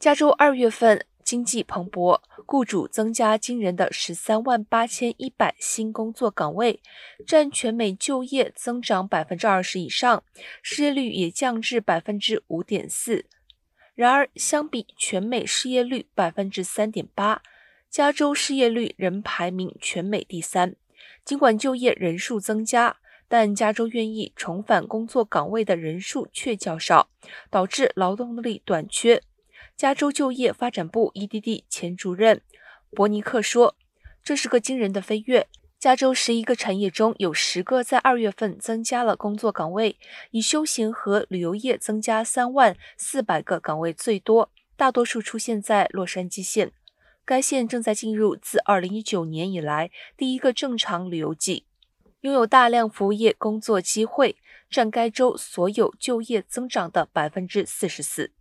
加州二月份经济蓬勃，雇主增加惊人的十三万八千一百新工作岗位，占全美就业增长百分之二十以上，失业率也降至百分之五点四。然而，相比全美失业率百分之三点八，加州失业率仍排名全美第三。尽管就业人数增加，但加州愿意重返工作岗位的人数却较少，导致劳动力短缺。加州就业发展部 （EDD） 前主任伯尼克说：“这是个惊人的飞跃。加州十一个产业中有十个在二月份增加了工作岗位，以休闲和旅游业增加三万四百个岗位最多，大多数出现在洛杉矶县。该县正在进入自二零一九年以来第一个正常旅游季，拥有大量服务业工作机会，占该州所有就业增长的百分之四十四。”